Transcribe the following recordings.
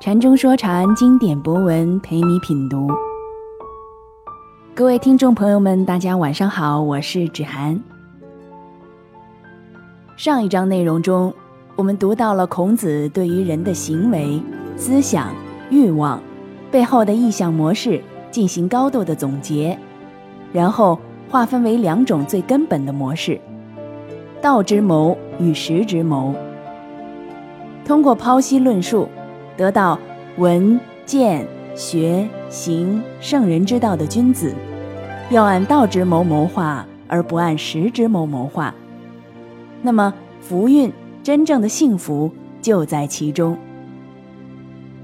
禅中说禅，经典博文陪你品读。各位听众朋友们，大家晚上好，我是芷涵。上一章内容中，我们读到了孔子对于人的行为、思想、欲望背后的意向模式进行高度的总结，然后划分为两种最根本的模式：道之谋与时之谋。通过剖析论述。得到闻见学行圣人之道的君子，要按道之谋谋划，而不按时之谋谋划。那么福运真正的幸福就在其中。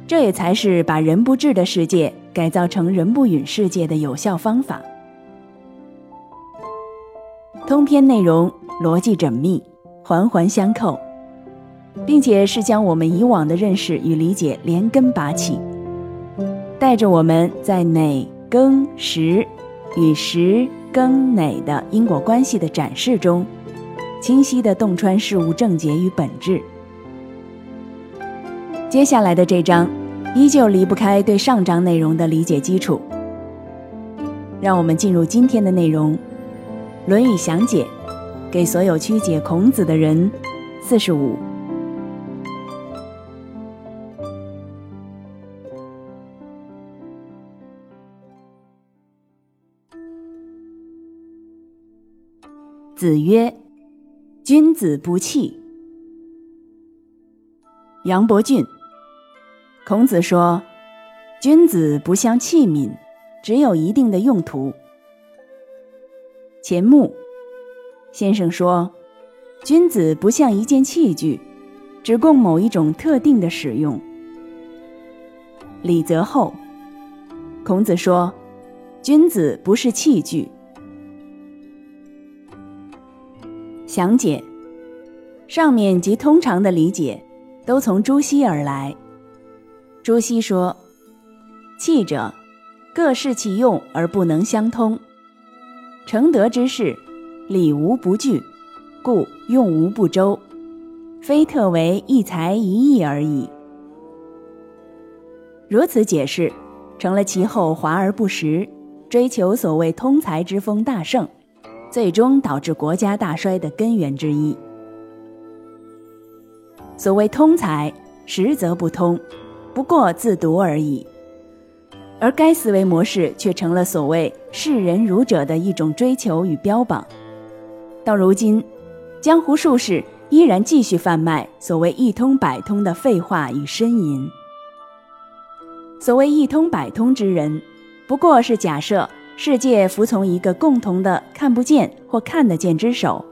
这也才是把人不治的世界改造成人不允世界的有效方法。通篇内容逻辑缜密，环环相扣。并且是将我们以往的认识与理解连根拔起，带着我们在馁庚时与时更馁的因果关系的展示中，清晰地洞穿事物症结与本质。接下来的这章，依旧离不开对上章内容的理解基础。让我们进入今天的内容，《论语详解》，给所有曲解孔子的人，四十五。子曰：“君子不器。”杨伯峻。孔子说：“君子不像器皿，只有一定的用途。”钱穆先生说：“君子不像一件器具，只供某一种特定的使用。”李泽厚。孔子说：“君子不是器具。”详解，上面及通常的理解，都从朱熹而来。朱熹说：“器者，各适其用而不能相通。成德之事，理无不具，故用无不周，非特为一才一艺而已。”如此解释，成了其后华而不实，追求所谓通才之风大盛。最终导致国家大衰的根源之一。所谓通才，实则不通，不过自读而已。而该思维模式却成了所谓视人儒者的一种追求与标榜。到如今，江湖术士依然继续贩卖所谓一通百通的废话与呻吟。所谓一通百通之人，不过是假设。世界服从一个共同的看不见或看得见之手，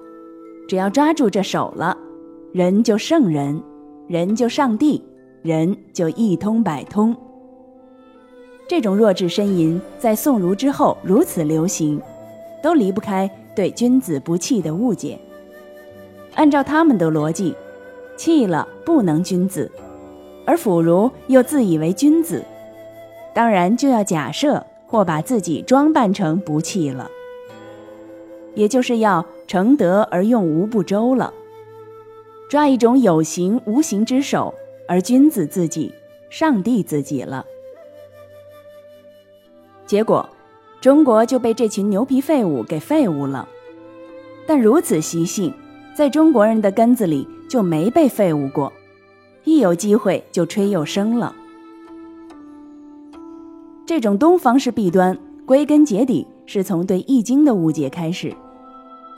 只要抓住这手了，人就圣人，人就上帝，人就一通百通。这种弱智呻吟在宋儒之后如此流行，都离不开对君子不器的误解。按照他们的逻辑，弃了不能君子，而腐儒又自以为君子，当然就要假设。或把自己装扮成不弃了，也就是要成德而用无不周了，抓一种有形无形之手，而君子自己、上帝自己了。结果，中国就被这群牛皮废物给废物了。但如此习性，在中国人的根子里就没被废物过，一有机会就吹又生了。这种东方式弊端，归根结底是从对《易经》的误解开始。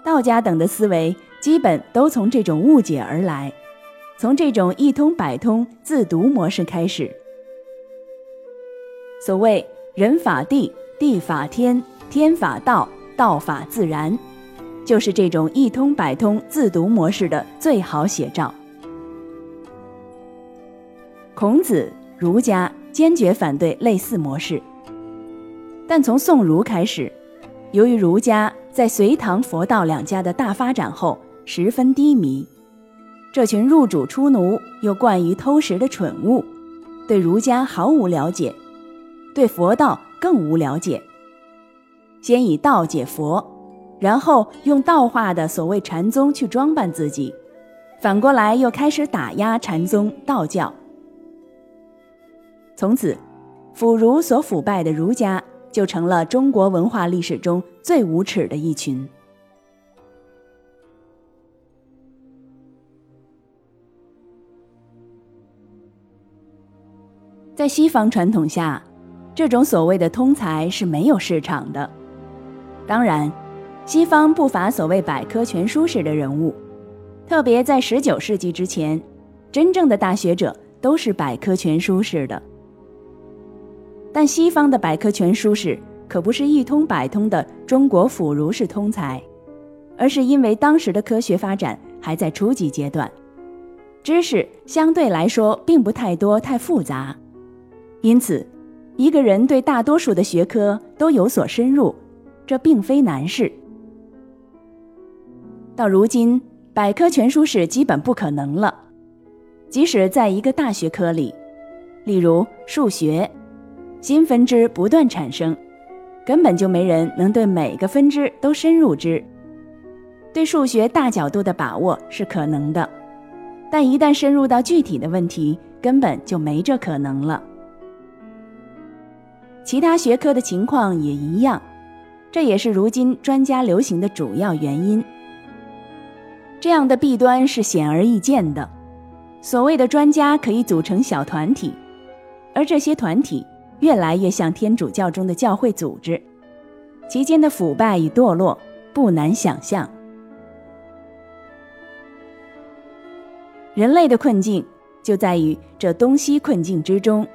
道家等的思维基本都从这种误解而来，从这种一通百通自读模式开始。所谓“人法地，地法天，天法道，道法自然”，就是这种一通百通自读模式的最好写照。孔子、儒家。坚决反对类似模式，但从宋儒开始，由于儒家在隋唐佛道两家的大发展后十分低迷，这群入主出奴又惯于偷食的蠢物，对儒家毫无了解，对佛道更无了解。先以道解佛，然后用道化的所谓禅宗去装扮自己，反过来又开始打压禅宗道教。从此，腐儒所腐败的儒家就成了中国文化历史中最无耻的一群。在西方传统下，这种所谓的通才是没有市场的。当然，西方不乏所谓百科全书式的人物，特别在十九世纪之前，真正的大学者都是百科全书式的。但西方的百科全书式可不是一通百通的中国腐儒式通才，而是因为当时的科学发展还在初级阶段，知识相对来说并不太多太复杂。因此，一个人对大多数的学科都有所深入，这并非难事。到如今，百科全书是基本不可能了。即使在一个大学科里，例如数学，新分支不断产生，根本就没人能对每个分支都深入之。对数学大角度的把握是可能的，但一旦深入到具体的问题，根本就没这可能了。其他学科的情况也一样，这也是如今专家流行的主要原因。这样的弊端是显而易见的。所谓的专家可以组成小团体，而这些团体越来越像天主教中的教会组织，其间的腐败与堕落不难想象。人类的困境就在于这东西困境之中。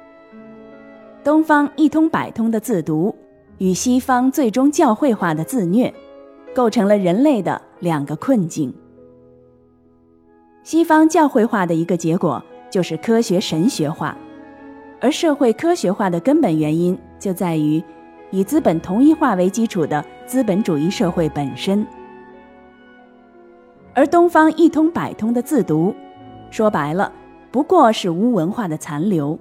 东方一通百通的自读，与西方最终教会化的自虐，构成了人类的两个困境。西方教会化的一个结果就是科学神学化，而社会科学化的根本原因就在于以资本同一化为基础的资本主义社会本身。而东方一通百通的自读，说白了，不过是无文化的残留。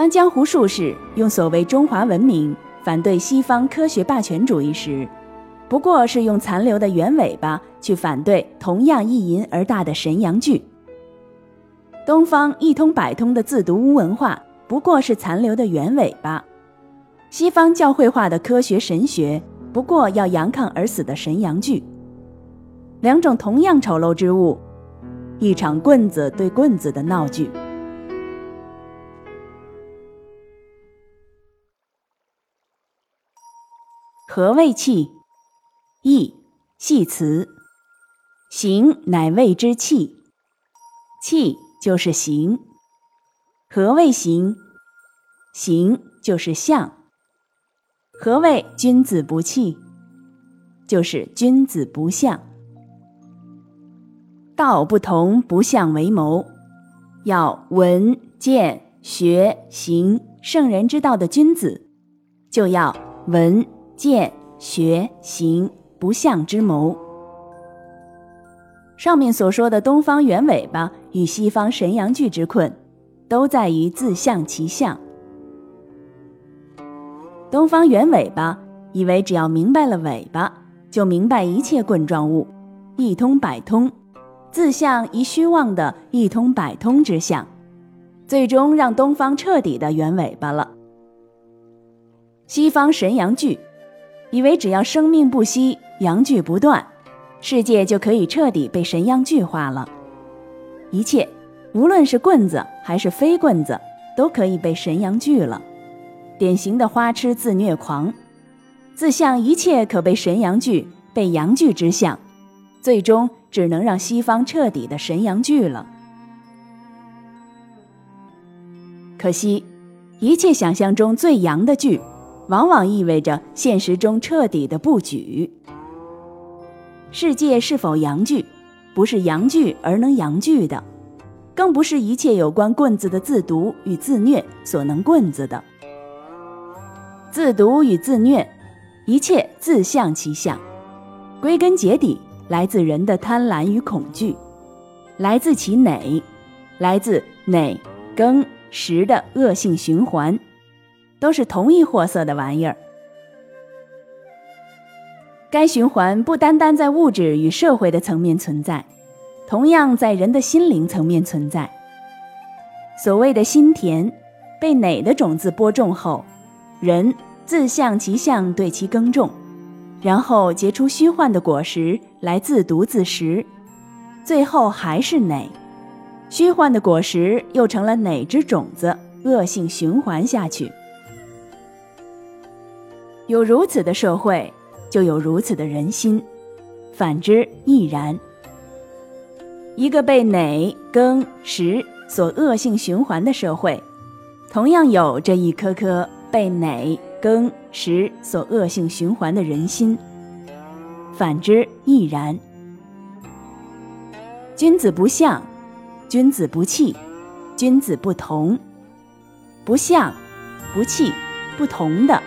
当江湖术士用所谓中华文明反对西方科学霸权主义时，不过是用残留的猿尾巴去反对同样一淫而大的神阳具。东方一通百通的自读巫文化，不过是残留的猿尾巴；西方教会化的科学神学，不过要阳亢而死的神阳具。两种同样丑陋之物，一场棍子对棍子的闹剧。何谓气？意系辞，形乃谓之气。气就是形。何谓形？形就是相。何谓君子不器？就是君子不相。道不同，不相为谋。要闻见学行圣人之道的君子，就要闻。见学行不相之谋。上面所说的东方猿尾巴与西方神阳具之困，都在于自相其相。东方猿尾巴以为只要明白了尾巴，就明白一切棍状物，一通百通，自相一虚妄的一通百通之相，最终让东方彻底的圆尾巴了。西方神阳具。以为只要生命不息，阳具不断，世界就可以彻底被神阳具化了。一切，无论是棍子还是非棍子，都可以被神阳具了。典型的花痴自虐狂，自相一切可被神阳具、被阳具之相，最终只能让西方彻底的神阳具了。可惜，一切想象中最阳的剧。往往意味着现实中彻底的布局。世界是否阳具，不是阳具而能阳具的，更不是一切有关棍子的自毒与自虐所能棍子的。自毒与自虐，一切自相其相，归根结底来自人的贪婪与恐惧，来自其馁，来自馁更食的恶性循环。都是同一货色的玩意儿。该循环不单单在物质与社会的层面存在，同样在人的心灵层面存在。所谓的心田，被哪的种子播种后，人自向其相对其耕种，然后结出虚幻的果实来自读自食，最后还是哪。虚幻的果实又成了哪只种子，恶性循环下去。有如此的社会，就有如此的人心，反之亦然。一个被馁、耕、食所恶性循环的社会，同样有这一颗颗被馁、耕、食所恶性循环的人心，反之亦然。君子不相，君子不器，君子不同。不相、不器、不同的，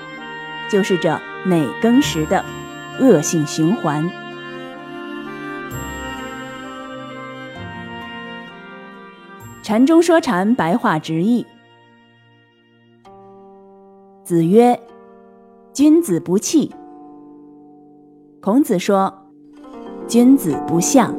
就是这馁耕食的恶性循环。禅中说禅，白话直译。子曰：“君子不器。”孔子说：“君子不相。”